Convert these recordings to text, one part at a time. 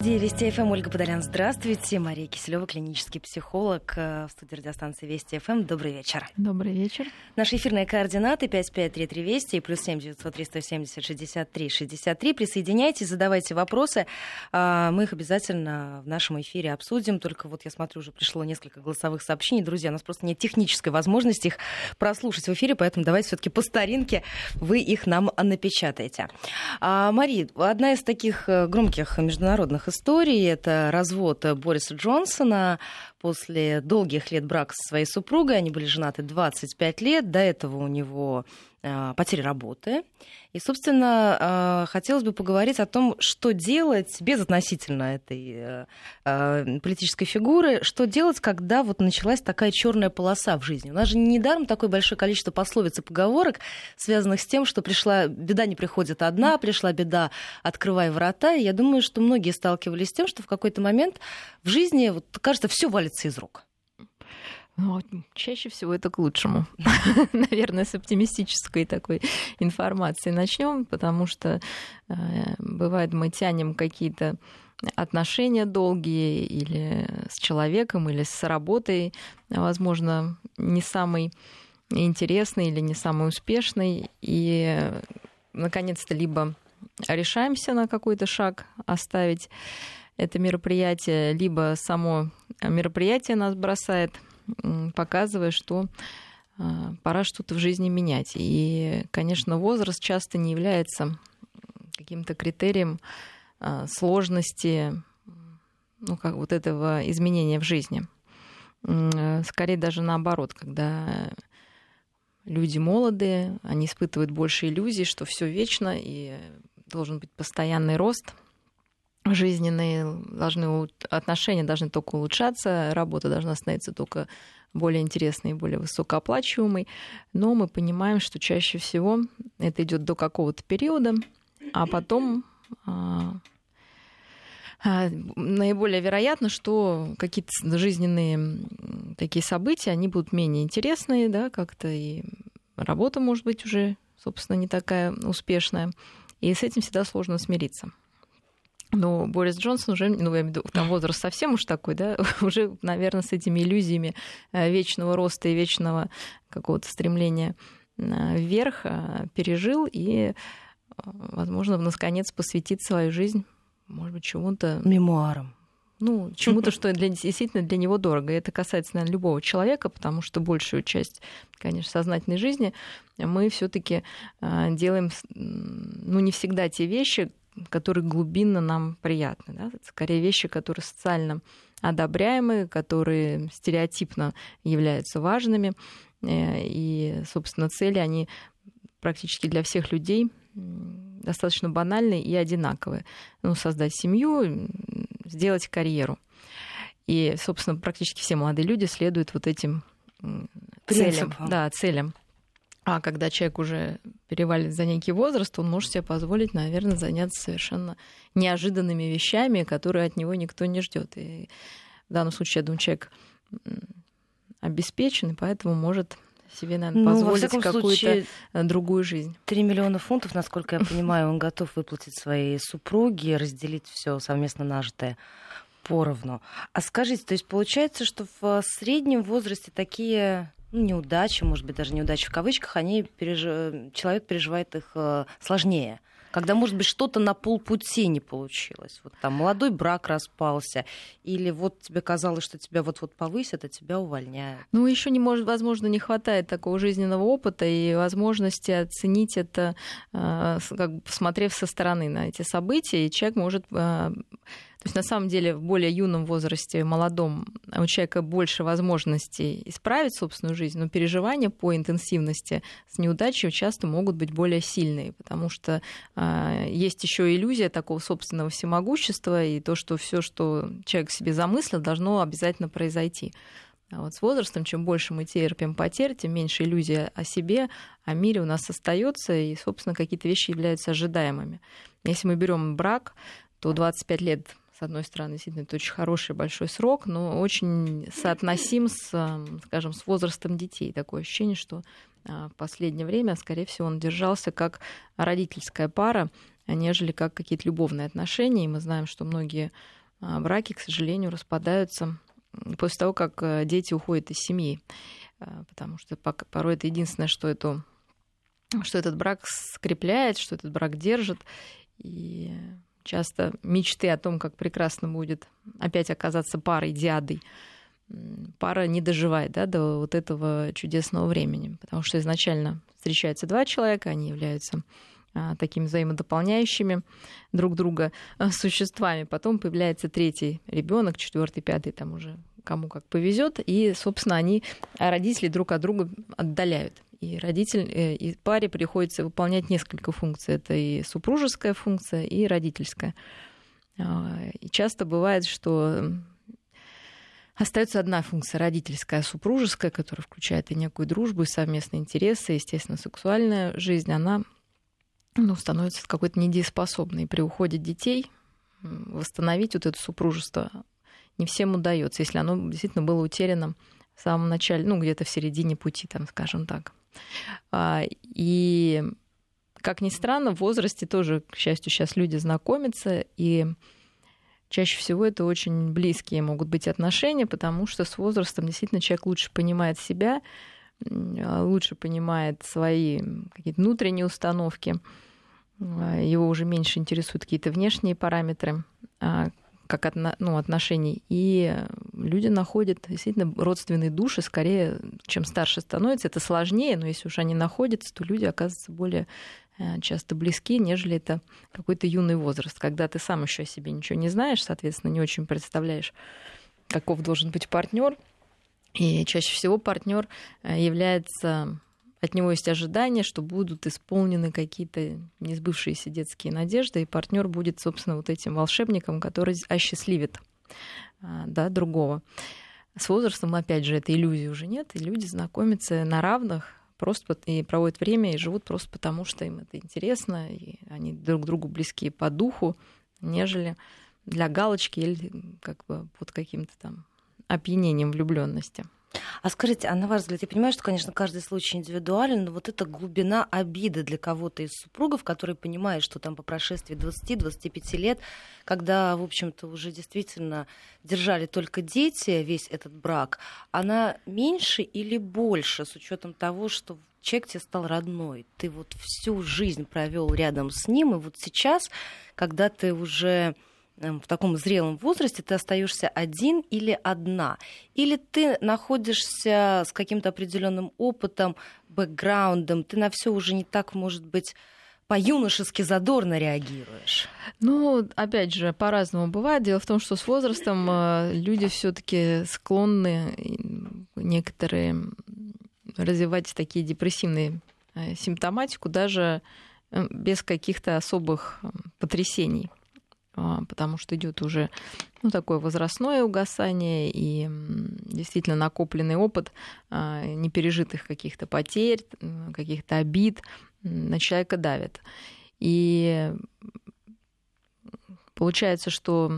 Вести ФМ, Ольга Подолян, здравствуйте. Мария Киселева, клинический психолог э, в студии радиостанции Вести ФМ. Добрый вечер. Добрый вечер. Наши эфирные координаты 5533 Вести и плюс 7 903 170 63 63. Присоединяйтесь, задавайте вопросы. А, мы их обязательно в нашем эфире обсудим. Только вот я смотрю, уже пришло несколько голосовых сообщений. Друзья, у нас просто нет технической возможности их прослушать в эфире, поэтому давайте все-таки по старинке вы их нам напечатаете. А, Мария, одна из таких э, громких международных истории. Это развод Бориса Джонсона после долгих лет брака со своей супругой. Они были женаты 25 лет. До этого у него э, потеря работы. И, собственно, э, хотелось бы поговорить о том, что делать безотносительно этой э, политической фигуры, что делать, когда вот началась такая черная полоса в жизни. У нас же недаром такое большое количество пословиц и поговорок, связанных с тем, что пришла беда не приходит одна, пришла беда, открывай врата. И я думаю, что многие сталкивались с тем, что в какой-то момент в жизни, вот, кажется, все валится из рук. Ну, чаще всего это к лучшему. Наверное, с оптимистической такой информацией начнем, потому что э, бывает мы тянем какие-то отношения долгие или с человеком, или с работой, возможно, не самый интересный или не самый успешный, и наконец-то либо решаемся на какой-то шаг оставить это мероприятие, либо само мероприятие нас бросает показывая, что а, пора что-то в жизни менять. И, конечно, возраст часто не является каким-то критерием а, сложности ну, как вот этого изменения в жизни. Скорее даже наоборот, когда люди молодые, они испытывают больше иллюзий, что все вечно и должен быть постоянный рост – жизненные должны, отношения должны только улучшаться, работа должна становиться только более интересной и более высокооплачиваемой. Но мы понимаем, что чаще всего это идет до какого-то периода, а потом а, а, наиболее вероятно, что какие-то жизненные такие события, они будут менее интересные, да, как-то и работа может быть уже, собственно, не такая успешная. И с этим всегда сложно смириться. Но Борис Джонсон уже, ну, я имею в виду, там возраст совсем уж такой, да, уже, наверное, с этими иллюзиями э, вечного роста и вечного какого-то стремления э, вверх э, пережил и, возможно, наконец посвятит свою жизнь, может быть, чему-то... Мемуарам. Ну, чему-то, что для, действительно для него дорого. И это касается, наверное, любого человека, потому что большую часть, конечно, сознательной жизни мы все таки делаем, ну, не всегда те вещи, которые глубинно нам приятны. Да? Скорее вещи, которые социально одобряемые, которые стереотипно являются важными. Э, и, собственно, цели, они практически для всех людей достаточно банальные и одинаковые. Ну, создать семью, сделать карьеру. И, собственно, практически все молодые люди следуют вот этим целям. Да, целям. А когда человек уже перевалит за некий возраст, он может себе позволить, наверное, заняться совершенно неожиданными вещами, которые от него никто не ждет. И в данном случае, я думаю, человек обеспечен, и поэтому может себе, наверное, ну, позволить какую-то другую жизнь. Три миллиона фунтов, насколько я понимаю, он готов выплатить своей супруге, разделить все совместно нажитое поровну. А скажите, то есть получается, что в среднем возрасте такие неудачи, может быть, даже неудачи в кавычках, они переж... человек переживает их э, сложнее. Когда, может быть, что-то на полпути не получилось. Вот там молодой брак распался, или вот тебе казалось, что тебя вот-вот повысят, а тебя увольняют. Ну, еще не может, возможно, не хватает такого жизненного опыта и возможности оценить это, э, как бы посмотрев со стороны на эти события, и человек может э, то есть на самом деле в более юном возрасте, молодом, у человека больше возможностей исправить собственную жизнь, но переживания по интенсивности с неудачей часто могут быть более сильные, потому что э, есть еще иллюзия такого собственного всемогущества и то, что все, что человек себе замыслил, должно обязательно произойти. А вот с возрастом, чем больше мы терпим потерь, тем меньше иллюзия о себе, о мире у нас остается, и, собственно, какие-то вещи являются ожидаемыми. Если мы берем брак, то 25 лет с одной стороны, действительно, это очень хороший большой срок, но очень соотносим с, скажем, с возрастом детей. Такое ощущение, что а, в последнее время, скорее всего, он держался как родительская пара, нежели как какие-то любовные отношения. И мы знаем, что многие а, браки, к сожалению, распадаются после того, как э, дети уходят из семьи. А, потому что порой это единственное, что, эту, что этот брак скрепляет, что этот брак держит. И часто мечты о том, как прекрасно будет опять оказаться парой, диадой, пара не доживает да, до вот этого чудесного времени. Потому что изначально встречаются два человека, они являются а, такими взаимодополняющими друг друга а, существами. Потом появляется третий ребенок, четвертый, пятый, там уже кому как повезет, и, собственно, они родители друг от друга отдаляют. И родитель, э, и паре приходится выполнять несколько функций. Это и супружеская функция, и родительская. А, и часто бывает, что Остается одна функция родительская, супружеская, которая включает и некую дружбу, и совместные интересы, естественно, сексуальная жизнь. Она ну, становится какой-то недееспособной. При уходе детей восстановить вот это супружество не всем удается, если оно действительно было утеряно в самом начале, ну, где-то в середине пути, там, скажем так. А, и, как ни странно, в возрасте тоже, к счастью, сейчас люди знакомятся, и чаще всего это очень близкие могут быть отношения, потому что с возрастом действительно человек лучше понимает себя, лучше понимает свои какие-то внутренние установки, а, его уже меньше интересуют какие-то внешние параметры, а, как отно, ну, отношений. И люди находят действительно родственные души скорее, чем старше становится. Это сложнее, но если уж они находятся, то люди оказываются более э, часто близки, нежели это какой-то юный возраст, когда ты сам еще о себе ничего не знаешь, соответственно, не очень представляешь, каков должен быть партнер. И чаще всего партнер э, является от него есть ожидание, что будут исполнены какие-то несбывшиеся детские надежды, и партнер будет, собственно, вот этим волшебником, который осчастливит а, да, другого. С возрастом, опять же, этой иллюзии уже нет, и люди знакомятся на равных, просто и проводят время, и живут просто потому, что им это интересно, и они друг другу близкие по духу, нежели для галочки или как бы под каким-то там опьянением влюбленности. А скажите, а на ваш взгляд, я понимаю, что, конечно, каждый случай индивидуален, но вот эта глубина обиды для кого-то из супругов, который понимает, что там по прошествии 20-25 лет, когда, в общем-то, уже действительно держали только дети весь этот брак, она меньше или больше с учетом того, что человек тебе стал родной, ты вот всю жизнь провел рядом с ним, и вот сейчас, когда ты уже в таком зрелом возрасте ты остаешься один или одна, или ты находишься с каким-то определенным опытом, бэкграундом, ты на все уже не так, может быть, по-юношески задорно реагируешь? Ну, опять же, по-разному бывает. Дело в том, что с возрастом э, люди все-таки склонны некоторые развивать такие депрессивные э, симптоматику даже э, без каких-то особых потрясений. А, потому что идет уже ну, такое возрастное угасание и действительно накопленный опыт а, непережитых каких-то потерь, каких-то обид на человека давит. И получается, что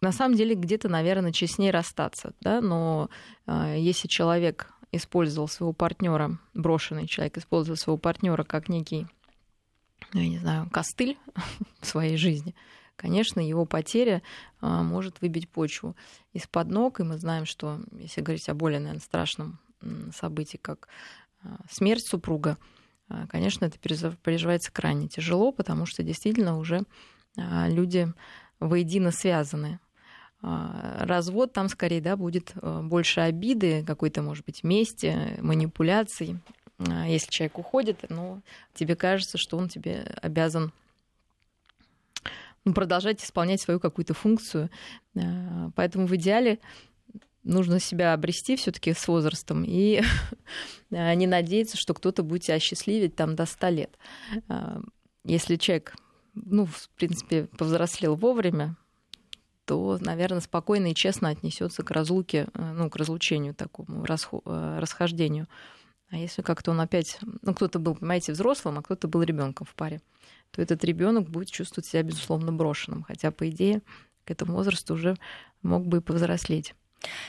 на самом деле где-то, наверное, честнее расстаться, да, но а, если человек использовал своего партнера, брошенный человек использовал своего партнера как некий, ну, я не знаю, костыль в своей жизни, конечно, его потеря а, может выбить почву из-под ног. И мы знаем, что если говорить о более, наверное, страшном событии, как а, смерть супруга, а, конечно, это переживается крайне тяжело, потому что действительно уже люди воедино связаны. Развод там скорее да, будет больше обиды, какой-то, может быть, мести, манипуляций. Если человек уходит, но тебе кажется, что он тебе обязан ну, продолжать исполнять свою какую-то функцию. Э, поэтому в идеале нужно себя обрести все-таки с возрастом и э, не надеяться, что кто-то будет тебя счастливить там до 100 лет. Э, если человек, ну, в принципе, повзрослел вовремя, то, наверное, спокойно и честно отнесется к разлуке, ну, к разлучению такому, расхождению. А если как-то он опять, ну, кто-то был, понимаете, взрослым, а кто-то был ребенком в паре, то этот ребенок будет чувствовать себя, безусловно, брошенным. Хотя, по идее, к этому возрасту уже мог бы и повзрослеть.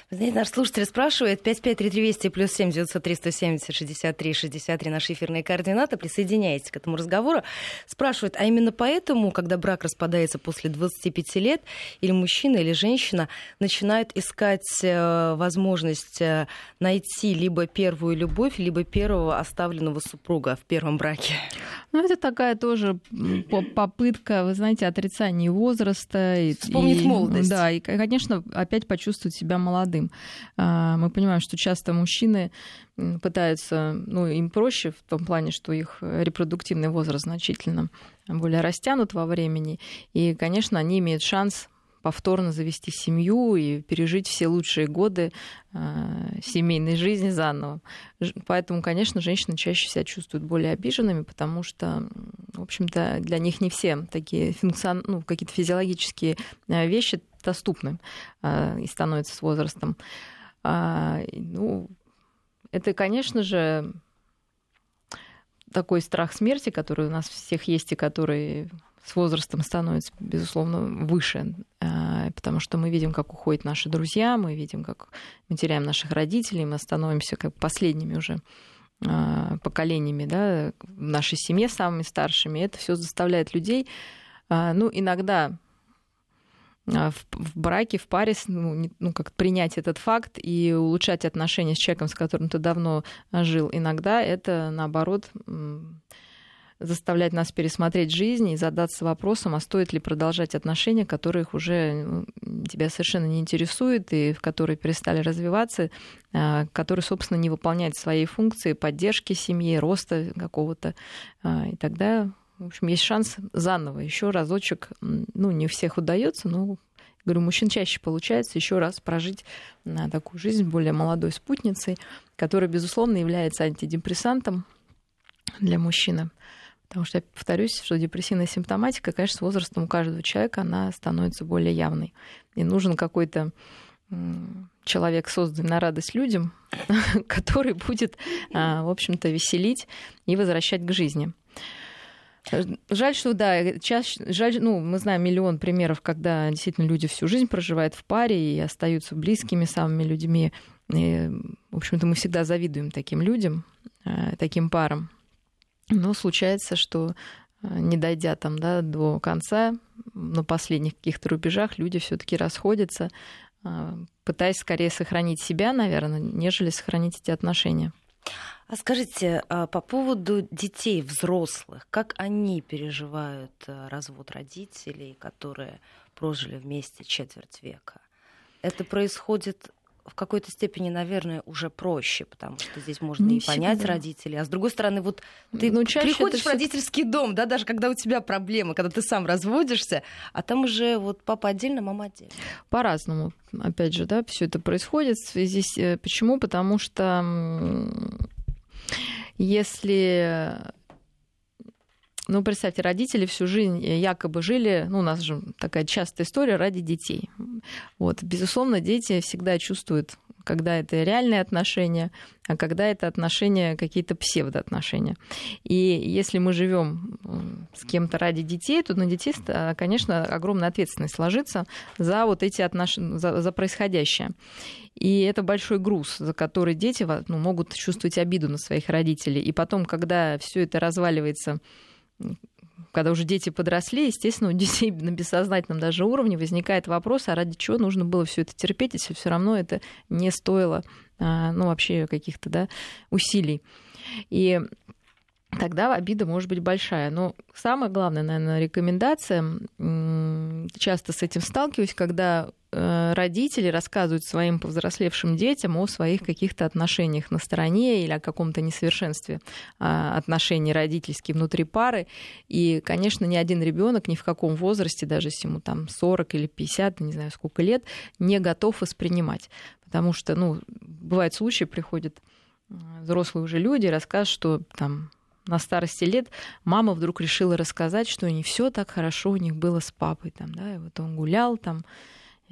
Знаете, наш слушатель спрашивает, 553320 плюс 7 903 170 63 63 наши эфирные координаты, присоединяйтесь к этому разговору. Спрашивает, а именно поэтому, когда брак распадается после 25 лет, или мужчина, или женщина начинают искать э, возможность э, найти либо первую любовь, либо первого оставленного супруга в первом браке? Ну, это такая тоже попытка, вы знаете, отрицания возраста. Вспомнить и, молодость. Да, и, конечно, опять почувствовать себя молодым. А, мы понимаем, что часто мужчины пытаются, ну, им проще в том плане, что их репродуктивный возраст значительно более растянут во времени. И, конечно, они имеют шанс повторно завести семью и пережить все лучшие годы э, семейной жизни заново. Поэтому, конечно, женщины чаще себя чувствуют более обиженными, потому что, в общем-то, для них не все такие функцион... ну, какие-то физиологические э, вещи доступны э, и становятся с возрастом. А, ну, это, конечно же, такой страх смерти, который у нас всех есть и который с возрастом становится, безусловно, выше, а, потому что мы видим, как уходят наши друзья, мы видим, как мы теряем наших родителей, мы становимся как последними уже а, поколениями да, в нашей семье, самыми старшими. Это все заставляет людей, а, ну, иногда в браке, в паре, ну, ну, как принять этот факт и улучшать отношения с человеком, с которым ты давно жил. Иногда это, наоборот, заставлять нас пересмотреть жизнь и задаться вопросом, а стоит ли продолжать отношения, которых уже тебя совершенно не интересуют и в которые перестали развиваться, а, которые, собственно, не выполняют своей функции поддержки семьи, роста какого-то. А, и тогда, в общем, есть шанс заново, еще разочек, ну, не у всех удается, но говорю, мужчин чаще получается еще раз прожить на такую жизнь более молодой спутницей, которая, безусловно, является антидепрессантом для мужчины. Потому что, я повторюсь, что депрессивная симптоматика, конечно, с возрастом у каждого человека она становится более явной. И нужен какой-то человек, созданный на радость людям, который будет, а, в общем-то, веселить и возвращать к жизни. Жаль, что да, чаще, жаль, ну, мы знаем миллион примеров, когда действительно люди всю жизнь проживают в паре и остаются близкими самыми людьми. И, в общем-то, мы всегда завидуем таким людям, а, таким парам. Но случается, что э, не дойдя там да, до конца, на последних каких-то рубежах люди все-таки расходятся, э, пытаясь скорее сохранить себя, наверное, нежели сохранить эти отношения. А скажите, а по поводу детей, взрослых, как они переживают э, развод родителей, которые прожили вместе четверть века? Это происходит в какой-то степени, наверное, уже проще, потому что здесь можно не и понять всегда. родителей. А с другой стороны, вот ты ну, приходишь в родительский дом, да, даже когда у тебя проблемы, когда ты сам разводишься, а там уже вот папа отдельно, мама отдельно. По-разному, опять же, да, все это происходит с... Э, почему? Потому что если ну, представьте, родители всю жизнь якобы жили, ну, у нас же такая частая история ради детей. Вот, безусловно, дети всегда чувствуют, когда это реальные отношения, а когда это отношения какие-то псевдоотношения. И если мы живем с кем-то ради детей, то на детей, конечно, огромная ответственность ложится за вот эти отношения, за, за происходящее. И это большой груз, за который дети ну, могут чувствовать обиду на своих родителей. И потом, когда все это разваливается когда уже дети подросли, естественно, у детей на бессознательном даже уровне возникает вопрос, а ради чего нужно было все это терпеть, если все равно это не стоило а, ну, вообще каких-то да, усилий. И тогда обида может быть большая. Но самое главное, наверное, рекомендация, часто с этим сталкиваюсь, когда э, родители рассказывают своим повзрослевшим детям о своих каких-то отношениях на стороне или о каком-то несовершенстве а, отношений родительских внутри пары. И, конечно, ни один ребенок ни в каком возрасте, даже если ему там 40 или 50, не знаю сколько лет, не готов воспринимать. Потому что, ну, бывают случаи, приходят взрослые уже люди, рассказывают, что там на старости лет мама вдруг решила рассказать, что не все так хорошо у них было с папой. Там, да, и вот он гулял там,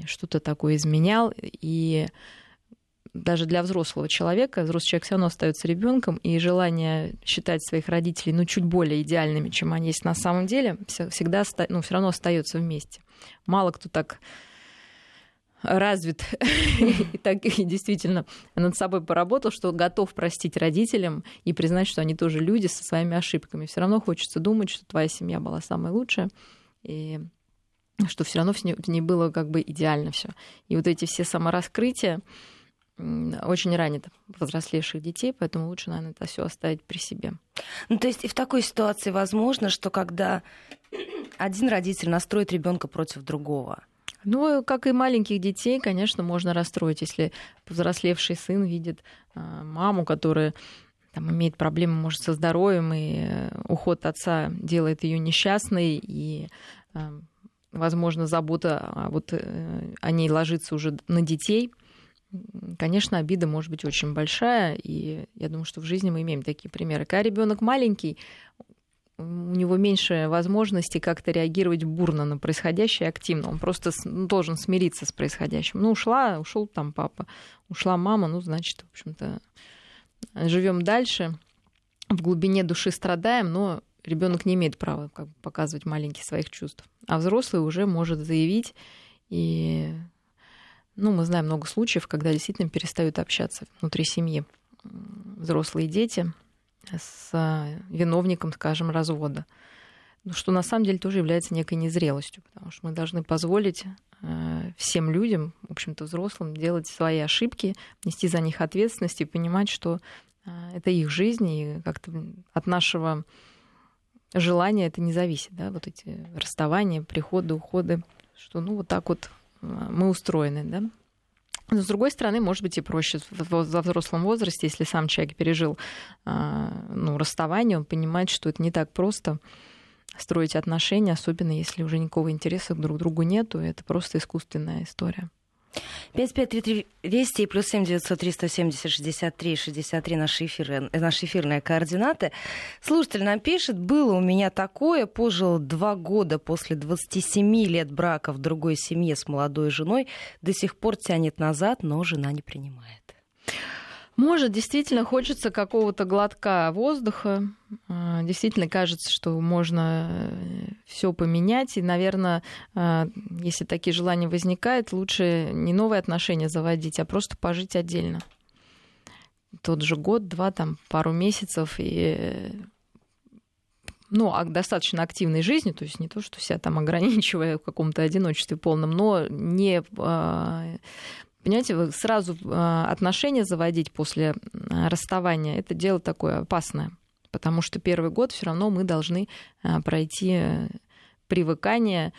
что-то такое изменял. И даже для взрослого человека, взрослый человек все равно остается ребенком, и желание считать своих родителей ну, чуть более идеальными, чем они есть на самом деле, всегда ну, все равно остается вместе. Мало кто так развит и так и действительно над собой поработал, что готов простить родителям и признать, что они тоже люди со своими ошибками. Все равно хочется думать, что твоя семья была самая лучшая, и что все равно в ней было как бы идеально все. И вот эти все самораскрытия очень ранят взрослейших детей, поэтому лучше, наверное, это все оставить при себе. Ну, то есть и в такой ситуации возможно, что когда один родитель настроит ребенка против другого, ну, как и маленьких детей, конечно, можно расстроить, если взрослевший сын видит а, маму, которая там, имеет проблемы, может, со здоровьем, и э, уход отца делает ее несчастной, и, а, возможно, забота вот э, о ней ложится уже на детей. Конечно, обида может быть очень большая, и я думаю, что в жизни мы имеем такие примеры. Когда ребенок маленький, у него меньше возможности как-то реагировать бурно на происходящее активно. Он просто ну, должен смириться с происходящим. Ну, ушла, ушел там папа, ушла мама, ну, значит, в общем-то, живем дальше, в глубине души страдаем, но ребенок не имеет права как бы, показывать маленьких своих чувств. А взрослый уже может заявить и ну, мы знаем много случаев, когда действительно перестают общаться внутри семьи взрослые дети, с э, виновником, скажем, развода. Ну, что на самом деле тоже является некой незрелостью, потому что мы должны позволить э, всем людям, в общем-то, взрослым, делать свои ошибки, нести за них ответственность и понимать, что э, это их жизнь, и как-то от нашего желания это не зависит, да, вот эти расставания, приходы, уходы, что ну вот так вот мы устроены, да. Но, с другой стороны, может быть, и проще во взрослом возрасте, если сам человек пережил а, ну, расставание, он понимает, что это не так просто строить отношения, особенно если уже никакого интереса друг к другу нету, это просто искусственная история. 5533 Вести и плюс 7 900 370 63 63 наши, эфиры, наши эфирные координаты. Слушатель нам пишет, было у меня такое, пожил два года после 27 лет брака в другой семье с молодой женой, до сих пор тянет назад, но жена не принимает. Может, действительно хочется какого-то глотка воздуха. А, действительно кажется, что можно э, все поменять. И, наверное, а, если такие желания возникают, лучше не новые отношения заводить, а просто пожить отдельно. Тот же год, два, там, пару месяцев и ну, а достаточно активной жизни, то есть не то, что себя там ограничивая в каком-то одиночестве полном, но не а, Понимаете, вы сразу а, отношения заводить после а, расставания, это дело такое опасное, потому что первый год все равно мы должны а, пройти привыкание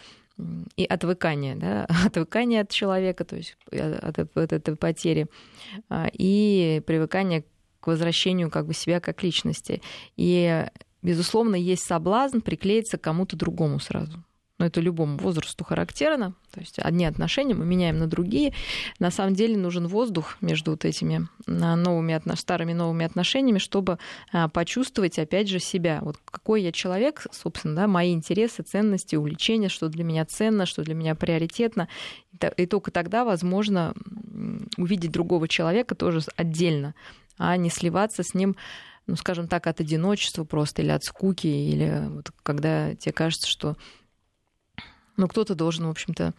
и отвыкание, да, отвыкание от человека, то есть от, от этой потери, и привыкание к возвращению как бы себя как личности. И, безусловно, есть соблазн приклеиться к кому-то другому сразу но это любому возрасту характерно. То есть одни отношения мы меняем на другие. На самом деле нужен воздух между вот этими а, новыми, старыми новыми отношениями, чтобы а, почувствовать, опять же, себя. Вот какой я человек, собственно, да, мои интересы, ценности, увлечения, что для меня ценно, что для меня приоритетно. И только тогда возможно увидеть другого человека тоже отдельно, а не сливаться с ним ну, скажем так, от одиночества просто или от скуки, или вот когда тебе кажется, что ну, кто-то должен, в общем-то,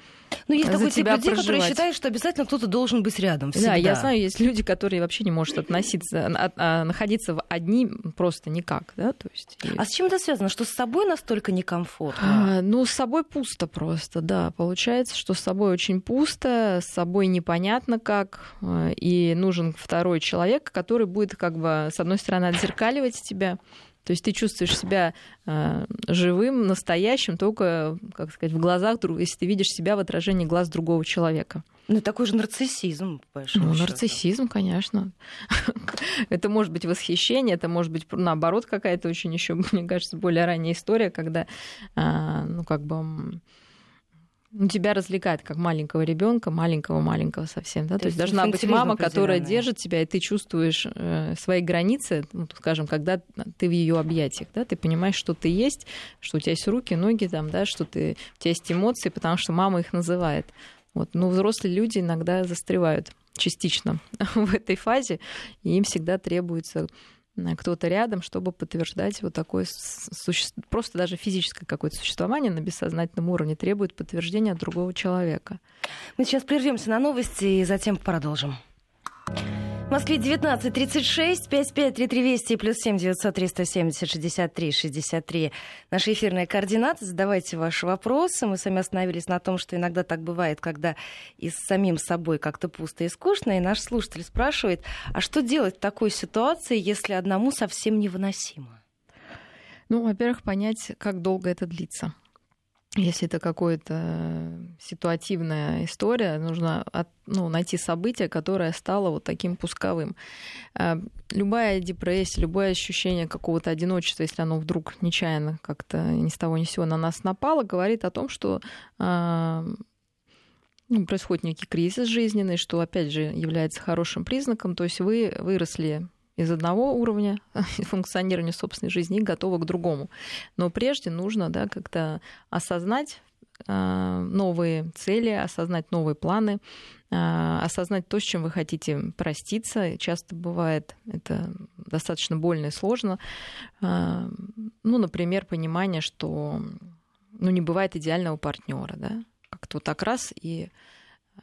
Ну, есть такой тип людей, проживать. которые считают, что обязательно кто-то должен быть рядом всегда. Да, я знаю, есть люди, которые вообще не могут относиться, а, а, находиться в одни просто никак, да, то есть... А с чем это связано? Что с собой настолько некомфортно? А, ну, с собой пусто просто, да. Получается, что с собой очень пусто, с собой непонятно как, а, и нужен второй человек, который будет как бы, с одной стороны, отзеркаливать тебя, то есть ты чувствуешь себя э, живым, настоящим, только, как сказать, в глазах, если ты видишь себя в отражении глаз другого человека. Ну, такой же нарциссизм, Ну, нарциссизм, конечно. это может быть восхищение, это может быть, наоборот, какая-то очень еще, мне кажется, более ранняя история, когда, э, ну, как бы тебя развлекает как маленького ребенка, маленького-маленького совсем, да, то, то есть должна быть мама, которая держит тебя, и ты чувствуешь э, свои границы, ну, скажем, когда ты в ее объятиях, да, ты понимаешь, что ты есть, что у тебя есть руки, ноги, там, да, что ты, у тебя есть эмоции, потому что мама их называет. Вот, но взрослые люди иногда застревают частично в этой фазе, и им всегда требуется кто-то рядом, чтобы подтверждать вот такое суще... просто даже физическое какое-то существование на бессознательном уровне требует подтверждения от другого человека. Мы сейчас прервемся на новости и затем продолжим. В Москве 19.36, 553320 плюс 7 903 170 63 63. Наши эфирные координаты. Задавайте ваши вопросы. Мы сами остановились на том, что иногда так бывает, когда и с самим собой как-то пусто и скучно. И наш слушатель спрашивает, а что делать в такой ситуации, если одному совсем невыносимо? Ну, во-первых, понять, как долго это длится если это какая-то ситуативная история, нужно от, ну, найти событие, которое стало вот таким пусковым. А, любая депрессия, любое ощущение какого-то одиночества, если оно вдруг нечаянно как-то ни с того ни с сего на нас напало, говорит о том, что а, ну, происходит некий кризис жизненный, что, опять же, является хорошим признаком. То есть вы выросли из одного уровня функционирования собственной жизни и готова к другому. Но прежде нужно да, как-то осознать а, новые цели, осознать новые планы, а, осознать то, с чем вы хотите проститься. Часто бывает это достаточно больно и сложно. А, ну, например, понимание, что ну, не бывает идеального партнера, да, как-то вот так раз и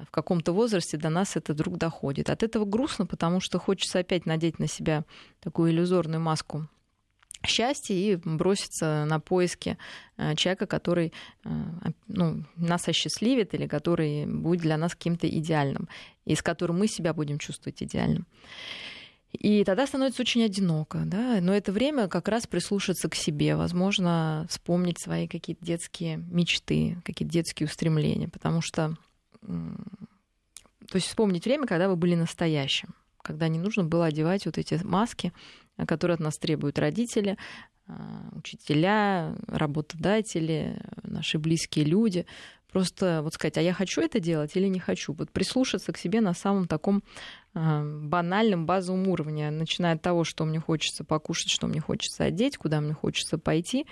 в каком-то возрасте до нас это вдруг доходит. От этого грустно, потому что хочется опять надеть на себя такую иллюзорную маску счастья и броситься на поиски э, человека, который э, ну, нас осчастливит или который будет для нас каким-то идеальным, и с которым мы себя будем чувствовать идеальным. И тогда становится очень одиноко, да, но это время как раз прислушаться к себе, возможно, вспомнить свои какие-то детские мечты, какие-то детские устремления, потому что то есть вспомнить время, когда вы были настоящим, когда не нужно было одевать вот эти маски, которые от нас требуют родители, а, учителя, работодатели, наши близкие люди. Просто вот сказать, а я хочу это делать или не хочу. Вот прислушаться к себе на самом таком а, банальном базовом уровне, начиная от того, что мне хочется покушать, что мне хочется одеть, куда мне хочется пойти,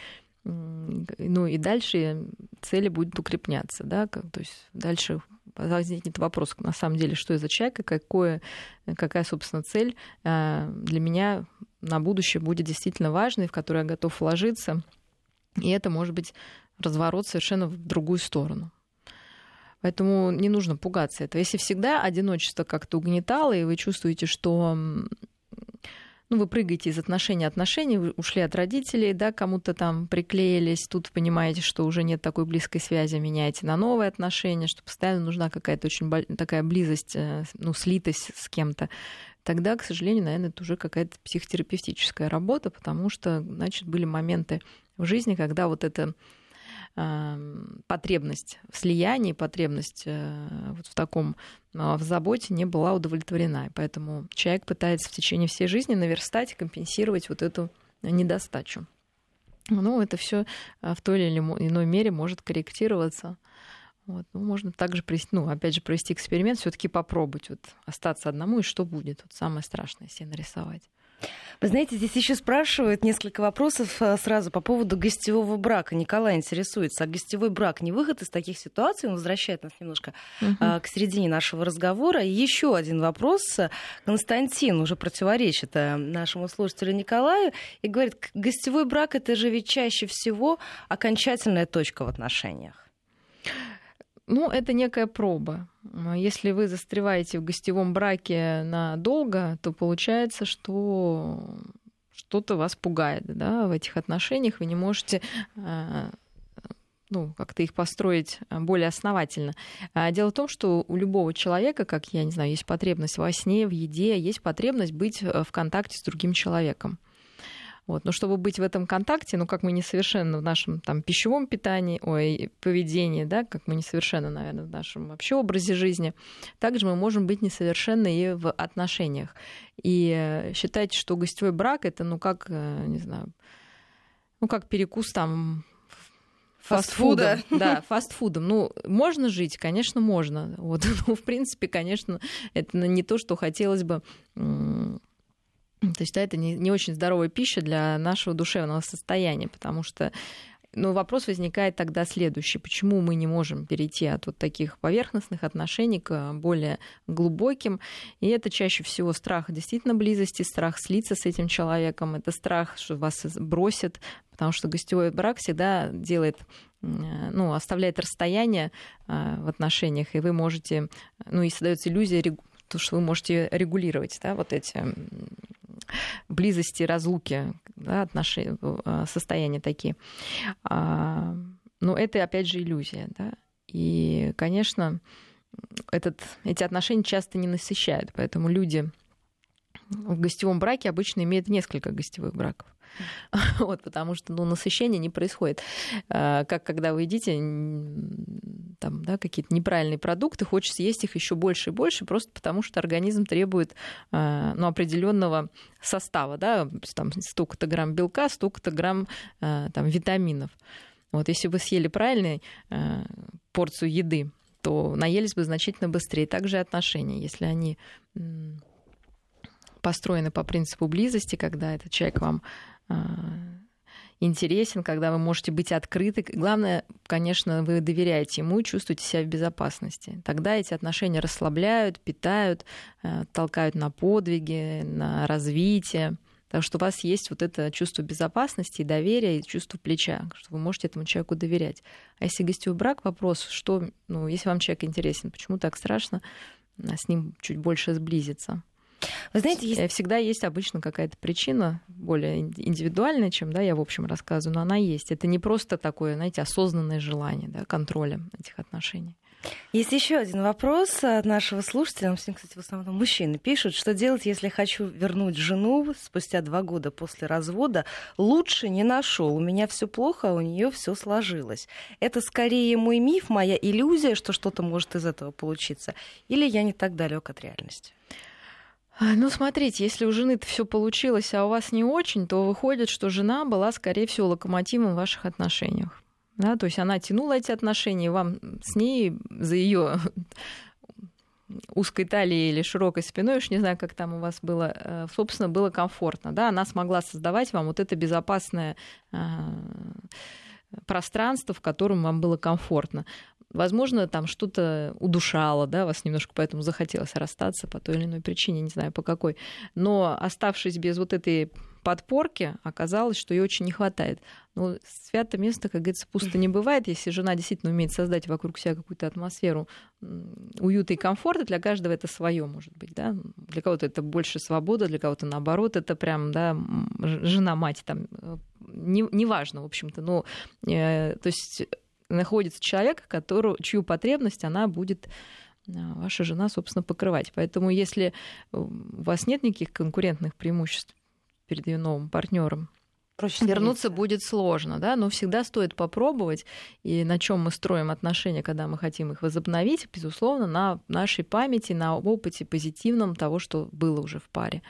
ну и дальше цели будут укрепняться, да, то есть дальше возникнет вопрос, на самом деле, что я за человек, и какое, какая, собственно, цель э, для меня на будущее будет действительно важной, в которую я готов вложиться. И это может быть разворот совершенно в другую сторону. Поэтому не нужно пугаться этого. Если всегда одиночество как-то угнетало, и вы чувствуете, что ну, вы прыгаете из отношений отношений, вы ушли от родителей, да, кому-то там приклеились, тут понимаете, что уже нет такой близкой связи, меняете на новые отношения, что постоянно нужна какая-то очень такая близость, э, ну, слитость с кем-то, тогда, к сожалению, наверное, это уже какая-то психотерапевтическая работа, потому что, значит, были моменты в жизни, когда вот это потребность в слиянии, потребность э, вот в таком а, в заботе не была удовлетворена. И поэтому человек пытается в течение всей жизни наверстать компенсировать вот эту недостачу. Ну, это все а, в той или иной мере может корректироваться. Вот. Ну, можно также провести, ну, опять же, провести эксперимент, все-таки попробовать вот, остаться одному, и что будет. Вот самое страшное себе нарисовать. Вы знаете, здесь еще спрашивают несколько вопросов э, сразу по поводу гостевого брака. Николай интересуется, а гостевой брак не выход из таких ситуаций? Он возвращает нас немножко угу. к середине нашего разговора. И еще один вопрос. Константин уже противоречит э, нашему слушателю Николаю и говорит, гостевой брак это же ведь чаще всего окончательная точка в отношениях. Ну, это некая проба. Если вы застреваете в гостевом браке надолго, то получается, что что-то вас пугает да, в этих отношениях, вы не можете а, ну, как-то их построить более основательно. А дело в том, что у любого человека, как я не знаю, есть потребность во сне, в еде, есть потребность быть в контакте с другим человеком. Вот. Но чтобы быть в этом контакте, ну, как мы несовершенны в нашем там, пищевом питании, ой, поведении, да, как мы несовершенны, наверное, в нашем вообще образе жизни, также мы можем быть несовершенны и в отношениях. И э, считать, что гостевой брак это, ну, как, э, не знаю, ну, как перекус там фастфуда. Да, фастфудом. Ну, можно жить, конечно, можно. Вот, ну, в принципе, конечно, это не то, что хотелось бы то есть да, это не, не очень здоровая пища для нашего душевного состояния, потому что но вопрос возникает тогда следующий. Почему мы не можем перейти от вот таких поверхностных отношений к более глубоким? И это чаще всего страх действительно близости, страх слиться с этим человеком, это страх, что вас бросят, потому что гостевой брак всегда делает ну, оставляет расстояние а, в отношениях, и вы можете, ну, и создается иллюзия, то, что вы можете регулировать, да, вот эти близости, разлуки, да, отношения, а, состояния такие. А, но это, опять же, иллюзия, да. И, конечно, этот, эти отношения часто не насыщают, поэтому люди в гостевом браке обычно имеют несколько гостевых браков. Вот, потому что ну, насыщение не происходит. А, как когда вы едите там, да, какие-то неправильные продукты, хочется есть их еще больше и больше, просто потому что организм требует а, ну, определенного состава, да, там столько-то грамм белка, столько-то грамм а, там, витаминов. Вот если вы съели правильную порцию еды, то наелись бы значительно быстрее. Также и отношения, если они построены по принципу близости, когда этот человек вам интересен, когда вы можете быть открыты. Главное, конечно, вы доверяете ему и чувствуете себя в безопасности. Тогда эти отношения расслабляют, питают, э, толкают на подвиги, на развитие. Так что у вас есть вот это чувство безопасности, доверия и чувство плеча, что вы можете этому человеку доверять. А если гостевой брак, вопрос, что, ну, если вам человек интересен, почему так страшно а с ним чуть больше сблизиться? Вы знаете, есть... Всегда есть обычно какая-то причина более индивидуальная, чем да, я в общем рассказываю, но она есть. Это не просто такое, знаете, осознанное желание да, контроля этих отношений. Есть еще один вопрос от нашего слушателя. Нам сегодня, кстати, в основном мужчины пишут, что делать, если хочу вернуть жену спустя два года после развода. Лучше не нашел. У меня все плохо, а у нее все сложилось. Это скорее мой миф, моя иллюзия, что что-то может из этого получиться. Или я не так далек от реальности? Ну, смотрите, если у жены все получилось, а у вас не очень, то выходит, что жена была, скорее всего, локомотивом в ваших отношениях. Да, то есть она тянула эти отношения, вам с ней за ее узкой талией или широкой спиной, уж не знаю, как там у вас было, э, собственно, было комфортно. Да? Она смогла создавать вам вот это безопасное а, пространство, в котором вам было комфортно. Возможно, там что-то удушало, да, вас немножко поэтому захотелось расстаться по той или иной причине, не знаю по какой. Но оставшись без вот этой подпорки, оказалось, что ее очень не хватает. Но свято место, как говорится, пусто не бывает. Если жена действительно умеет создать вокруг себя какую-то атмосферу уюта и комфорта, для каждого это свое, может быть, да. Для кого-то это больше свобода, для кого-то наоборот, это прям, да, жена-мать там, э, неважно, не, важно, в общем-то. Но, э, то есть находится человек, который, чью потребность она будет э, ваша жена, собственно, покрывать. Поэтому если у вас нет никаких конкурентных преимуществ перед ее новым партнером, Проще вернуться смириться. будет сложно, да, но всегда стоит попробовать. И на чем мы строим отношения, когда мы хотим их возобновить, безусловно, на нашей памяти, на опыте позитивном того, что было уже в паре.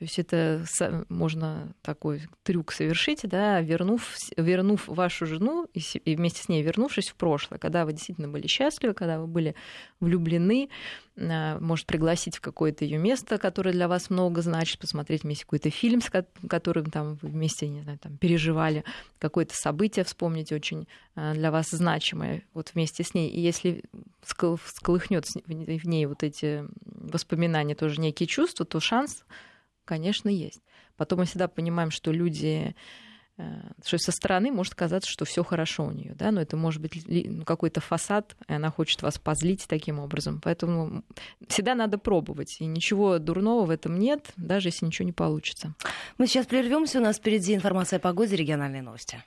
То есть это можно такой трюк совершить, да, вернув, вернув вашу жену и вместе с ней вернувшись в прошлое, когда вы действительно были счастливы, когда вы были влюблены, а, может пригласить в какое-то ее место, которое для вас много значит, посмотреть вместе какой-то фильм, с которым там вы вместе не знаю, там, переживали, какое-то событие вспомнить очень а, для вас значимое вот вместе с ней. И если сколыхнет в ней вот эти воспоминания, тоже некие чувства, то шанс конечно, есть. Потом мы всегда понимаем, что люди э, что со стороны может казаться, что все хорошо у нее, да, но это может быть ну, какой-то фасад, и она хочет вас позлить таким образом. Поэтому всегда надо пробовать, и ничего дурного в этом нет, даже если ничего не получится. Мы сейчас прервемся, у нас впереди информация о погоде, региональные новости.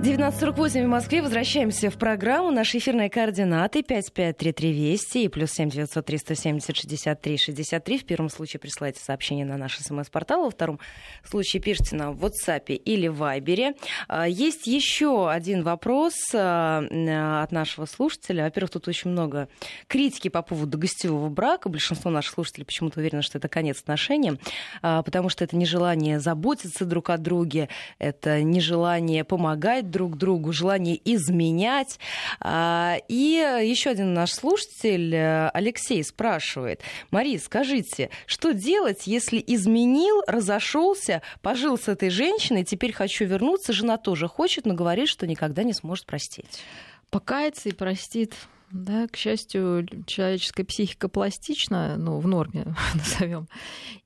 19.48 в Москве. Возвращаемся в программу. Наши эфирные координаты 553320 и плюс 7 903 170 63 63. В первом случае присылайте сообщение на наш смс-портал, во втором случае пишите нам в WhatsApp или в Viber. А, есть еще один вопрос а, от нашего слушателя. Во-первых, тут очень много критики по поводу гостевого брака. Большинство наших слушателей почему-то уверены, что это конец отношениям, а, потому что это нежелание заботиться друг о друге, это нежелание помогать мешать друг другу, желание изменять. А, и еще один наш слушатель, э, Алексей, спрашивает. Мария, скажите, что делать, если изменил, разошелся, пожил с этой женщиной, теперь хочу вернуться, жена тоже хочет, но говорит, что никогда не сможет простить? Покаяться и простит. Да, к счастью, человеческая психика пластична, ну, в норме назовем.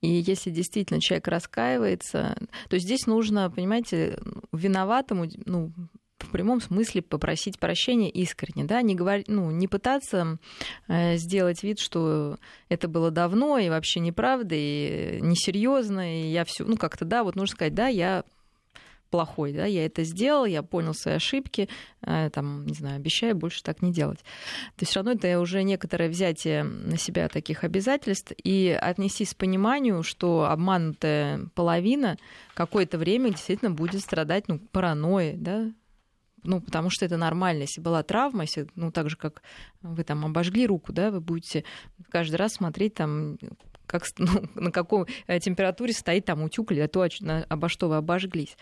И если действительно человек раскаивается, то здесь нужно, понимаете, виноватому, ну, в прямом смысле попросить прощения искренне, да, не, говорить, ну, не пытаться э, сделать вид, что это было давно и вообще неправда, и несерьезно, и я все, ну, как-то, да, вот нужно сказать, да, я плохой, да, я это сделал, я понял свои ошибки, э, там, не знаю, обещаю больше так не делать. То есть все равно это уже некоторое взятие на себя таких обязательств и отнести с пониманием, что обманутая половина какое-то время действительно будет страдать, ну, паранойей, да, ну, потому что это нормально. Если была травма, если, ну, так же, как вы там обожгли руку, да, вы будете каждый раз смотреть там как, ну, на какой э, температуре стоит там утюг или то, обо что вы обожглись.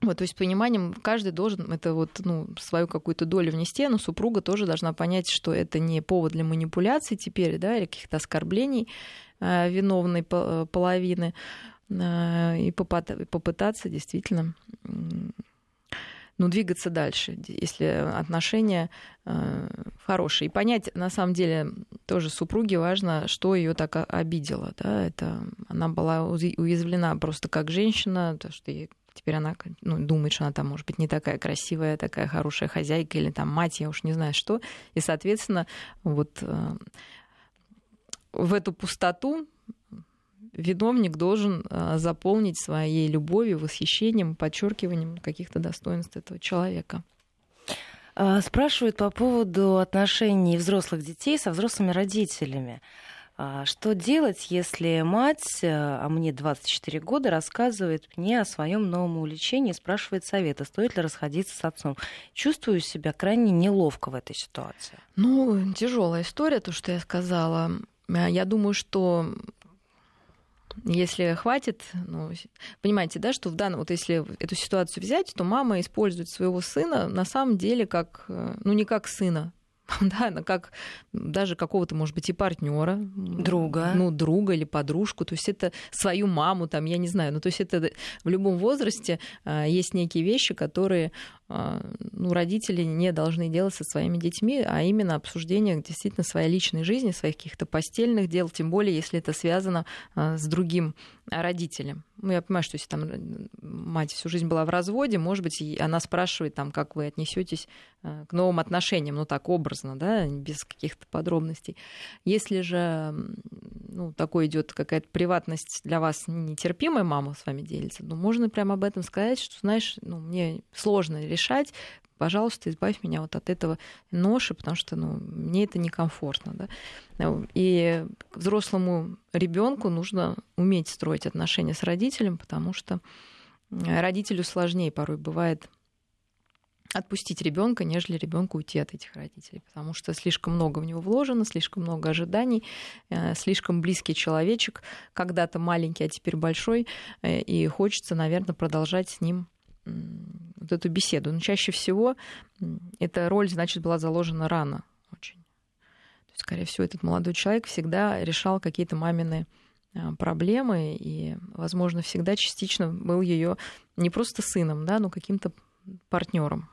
Вот, то есть пониманием каждый должен это вот, ну, свою какую-то долю внести, но супруга тоже должна понять, что это не повод для манипуляций теперь, да, или каких-то оскорблений э, виновной половины, э, и попытаться действительно ну, двигаться дальше, если отношения э, хорошие. И понять, на самом деле, тоже супруге важно, что ее так обидело. Да? Это, она была уязвлена просто как женщина, то, что ей Теперь она ну, думает, что она там, может быть, не такая красивая, такая хорошая хозяйка или там мать, я уж не знаю что. И, соответственно, вот э, в эту пустоту виновник должен э, заполнить своей любовью, восхищением, подчеркиванием каких-то достоинств этого человека. А, спрашивают по поводу отношений взрослых детей со взрослыми родителями. А что делать, если мать, а мне 24 года, рассказывает мне о своем новом увлечении, спрашивает совета, стоит ли расходиться с отцом? Чувствую себя крайне неловко в этой ситуации. Ну, тяжелая история, то, что я сказала. Э, я думаю, что если хватит, ну, понимаете, да, что в данном, вот если эту ситуацию взять, то мама использует своего сына на самом деле как, э, ну, не как сына, да, как даже какого-то, может быть, и партнера, друга, ну, друга или подружку, то есть это свою маму, там, я не знаю, ну, то есть это в любом возрасте а, есть некие вещи, которые ну, родители не должны делать со своими детьми, а именно обсуждение действительно своей личной жизни, своих каких-то постельных дел, тем более, если это связано а, с другим родителем. Ну, я понимаю, что если там мать всю жизнь была в разводе, может быть, она спрашивает, там, как вы отнесетесь а, к новым отношениям, ну так образно, да, без каких-то подробностей. Если же ну, такой идет какая-то приватность для вас нетерпимая, мама с вами делится, ну, можно прямо об этом сказать, что, знаешь, ну, мне сложно решать, пожалуйста, избавь меня вот от этого ноши, потому что ну, мне это некомфортно. Да? И взрослому ребенку нужно уметь строить отношения с родителем, потому что родителю сложнее порой бывает отпустить ребенка, нежели ребенку уйти от этих родителей, потому что слишком много в него вложено, слишком много ожиданий, э, слишком близкий человечек, когда-то маленький, а теперь большой, э, и хочется, наверное, продолжать с ним вот эту беседу. Но чаще всего эта роль, значит, была заложена рано очень. То есть, скорее всего, этот молодой человек всегда решал какие-то мамины а, проблемы и, возможно, всегда частично был ее не просто сыном, да, но каким-то партнером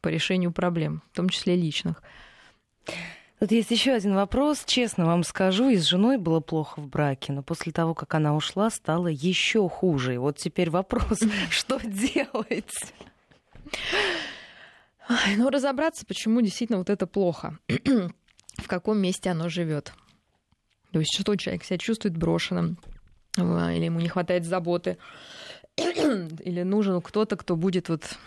по решению проблем, в том числе личных. Тут есть еще один вопрос. Честно вам скажу, и с женой было плохо в браке, но после того, как она ушла, стало еще хуже. И вот теперь вопрос, что делать? Ну, разобраться, почему действительно вот это плохо. в каком месте оно живет. То есть, что человек себя чувствует брошенным, или ему не хватает заботы, или нужен кто-то, кто будет вот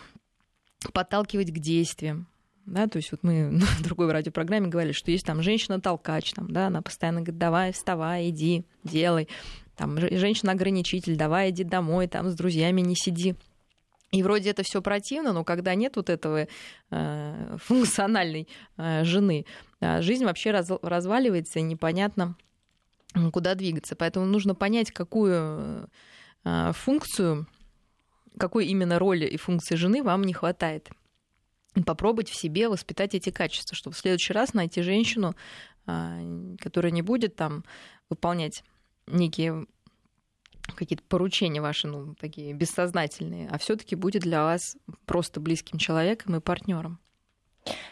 подталкивать к действиям. Да, то есть вот мы в другой радиопрограмме говорили, что есть там женщина-толкач, там, да, она постоянно говорит, давай, вставай, иди, делай. Там женщина-ограничитель, давай, иди домой, там с друзьями не сиди. И вроде это все противно, но когда нет вот этого э, функциональной э, жены, э, жизнь вообще раз, разваливается, и непонятно, куда двигаться. Поэтому нужно понять, какую э, функцию какой именно роли и функции жены вам не хватает. Попробовать в себе воспитать эти качества, чтобы в следующий раз найти женщину, а, которая не будет там выполнять некие какие-то поручения ваши, ну, такие бессознательные, а все-таки будет для вас просто близким человеком и партнером.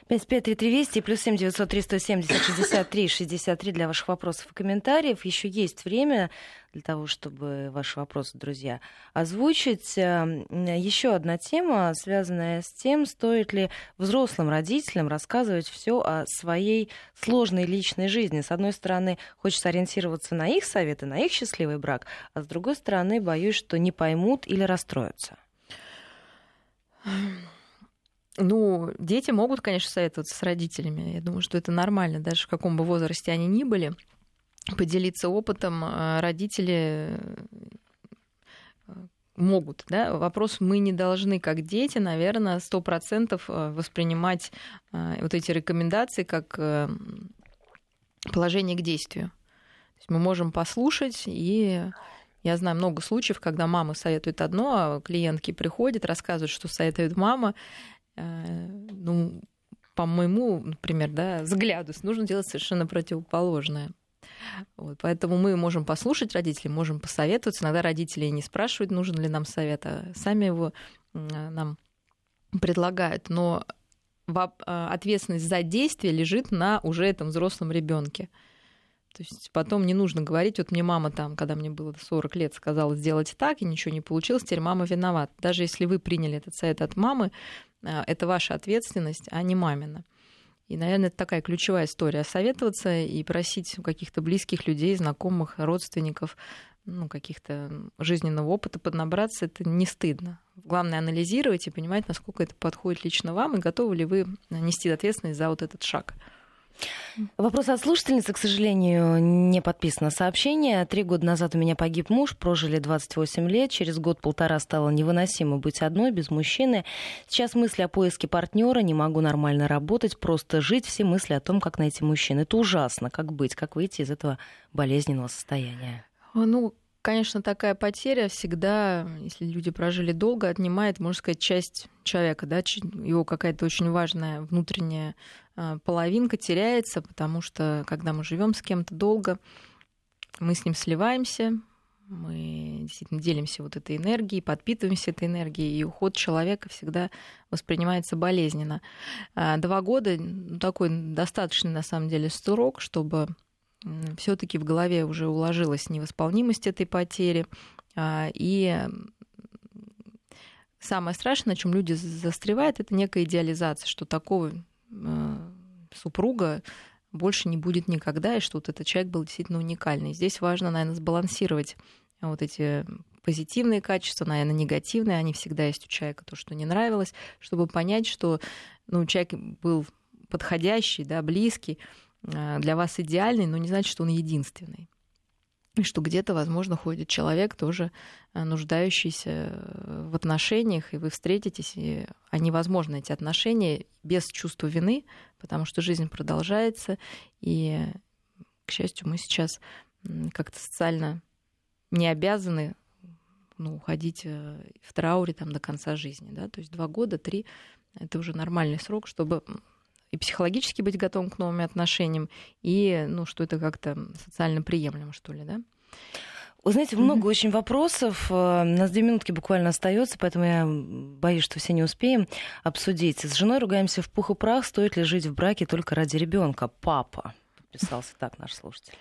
553320 плюс 7 903 170 63 63 для ваших вопросов и комментариев. Еще есть время для того, чтобы ваши вопросы, друзья, озвучить. Эм, Еще одна тема, связанная с тем, стоит ли взрослым родителям рассказывать все о своей сложной личной жизни. С одной стороны, хочется ориентироваться на их советы, на их счастливый брак, а с другой стороны, боюсь, что не поймут или расстроятся. Ну, дети могут, конечно, советоваться с родителями. Я думаю, что это нормально, даже в каком бы возрасте они ни были. Поделиться опытом а родители э, могут. Да? Вопрос, мы не должны, как дети, наверное, сто процентов э, воспринимать э, вот эти рекомендации как положение к действию. То есть мы можем послушать и я знаю много случаев, когда мама советует одно, а клиентки приходят, рассказывают, что советует мама, ну, по моему, например, да, взгляду, нужно делать совершенно противоположное. Вот, поэтому мы можем послушать родителей, можем посоветоваться. Иногда родители не спрашивают, нужен ли нам совет, а сами его нам предлагают. Но э, ответственность за действие лежит на уже этом взрослом ребенке. То есть потом не нужно говорить, вот мне мама там, когда мне было 40 лет, сказала сделать так, и ничего не получилось, теперь мама виновата. Даже если вы приняли этот совет от мамы, а, это ваша ответственность, а не мамина. И, наверное, это такая ключевая история. Советоваться и просить у каких-то близких людей, знакомых, родственников, ну, каких-то жизненного опыта поднабраться, это не стыдно. Главное анализировать и понимать, насколько это подходит лично вам, и готовы ли вы нести ответственность за вот этот шаг. Вопрос от слушательницы, к сожалению, не подписано сообщение. Три года назад у меня погиб муж, прожили 28 лет. Через год-полтора стало невыносимо быть одной, без мужчины. Сейчас мысли о поиске партнера, не могу нормально работать, просто жить, все мысли о том, как найти мужчину. Это ужасно, как быть, как выйти из этого болезненного состояния. Ну, конечно, такая потеря всегда, если люди прожили долго, отнимает, можно сказать, часть человека, да, его какая-то очень важная внутренняя а, половинка теряется, потому что когда мы живем с кем-то долго, мы с ним сливаемся, мы действительно делимся вот этой энергией, подпитываемся этой энергией, и уход человека всегда воспринимается болезненно. А, два года ну, такой достаточный на самом деле срок, чтобы все-таки в голове уже уложилась невосполнимость этой потери. А, и самое страшное, на чем люди застревают, это некая идеализация, что такого э, супруга больше не будет никогда, и что вот этот человек был действительно уникальный. Здесь важно, наверное, сбалансировать вот эти позитивные качества, наверное, негативные, они всегда есть у человека, то, что не нравилось, чтобы понять, что ну, человек был подходящий, да, близкий, для вас идеальный, но не значит, что он единственный. И что где-то, возможно, ходит человек, тоже э, нуждающийся э, в отношениях, и вы встретитесь, и они возможны, эти отношения, без чувства вины, потому что жизнь продолжается, и, к счастью, мы сейчас как-то социально не обязаны ну, уходить в трауре там, до конца жизни. Да? То есть два года, три — это уже нормальный срок, чтобы и психологически быть готовым к новым отношениям, и, ну, что это как-то социально приемлемо, что ли, да? Вы знаете, много mm-hmm. очень вопросов. Э, у нас две минутки буквально остается, поэтому я боюсь, что все не успеем обсудить. С женой ругаемся в пух и прах. Стоит ли жить в браке только ради ребенка? Папа. Подписался так наш слушатель.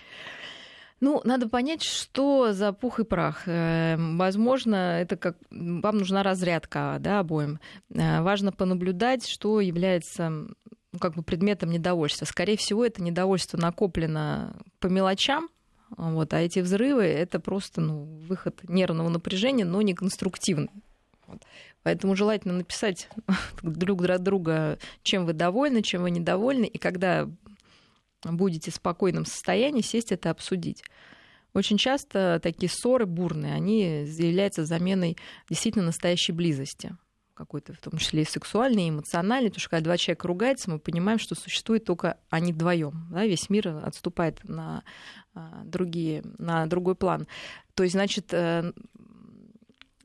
Ну, надо понять, что за пух и прах. Э, возможно, это как вам нужна разрядка, да, обоим. Э, важно понаблюдать, что является как бы предметом недовольства. Скорее всего, это недовольство накоплено по мелочам, вот, а эти взрывы это просто ну, выход нервного напряжения, но не конструктивный. Вот. Поэтому желательно написать друг для друга, чем вы довольны, чем вы недовольны, и когда будете в спокойном состоянии, сесть это обсудить. Очень часто такие ссоры бурные, они являются заменой действительно настоящей близости какой-то, в том числе и сексуальный, и эмоциональный, потому что когда два человека ругаются, мы понимаем, что существует только они вдвоем. Да? Весь мир отступает на, а, другие, на другой план. То есть, значит, э,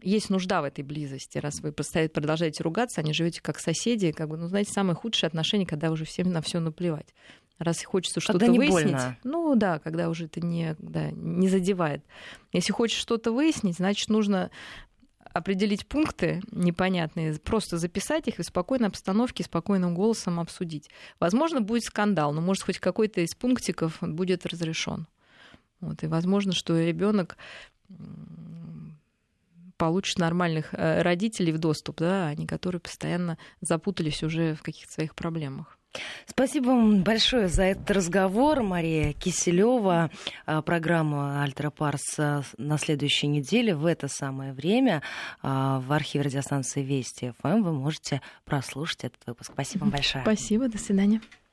есть нужда в этой близости. Раз вы продолжаете ругаться, они живете как соседи, как бы, ну, знаете, самые худшие отношения, когда уже всем на все наплевать. Раз хочется что-то выяснить, больно. ну да, когда уже это не, да, не задевает. Если хочешь что-то выяснить, значит, нужно определить пункты непонятные, просто записать их и в спокойной обстановке, спокойным голосом обсудить. Возможно, будет скандал, но может хоть какой-то из пунктиков будет разрешен. Вот, и возможно, что ребенок получит нормальных э, родителей в доступ, да, а не которые постоянно запутались уже в каких-то своих проблемах. Спасибо вам большое за этот разговор. Мария Киселева. А, программа «Альтра Парс» на следующей неделе в это самое время а, в архиве радиостанции Вести ФМ вы можете прослушать этот выпуск. Спасибо вам большое. Спасибо, до свидания.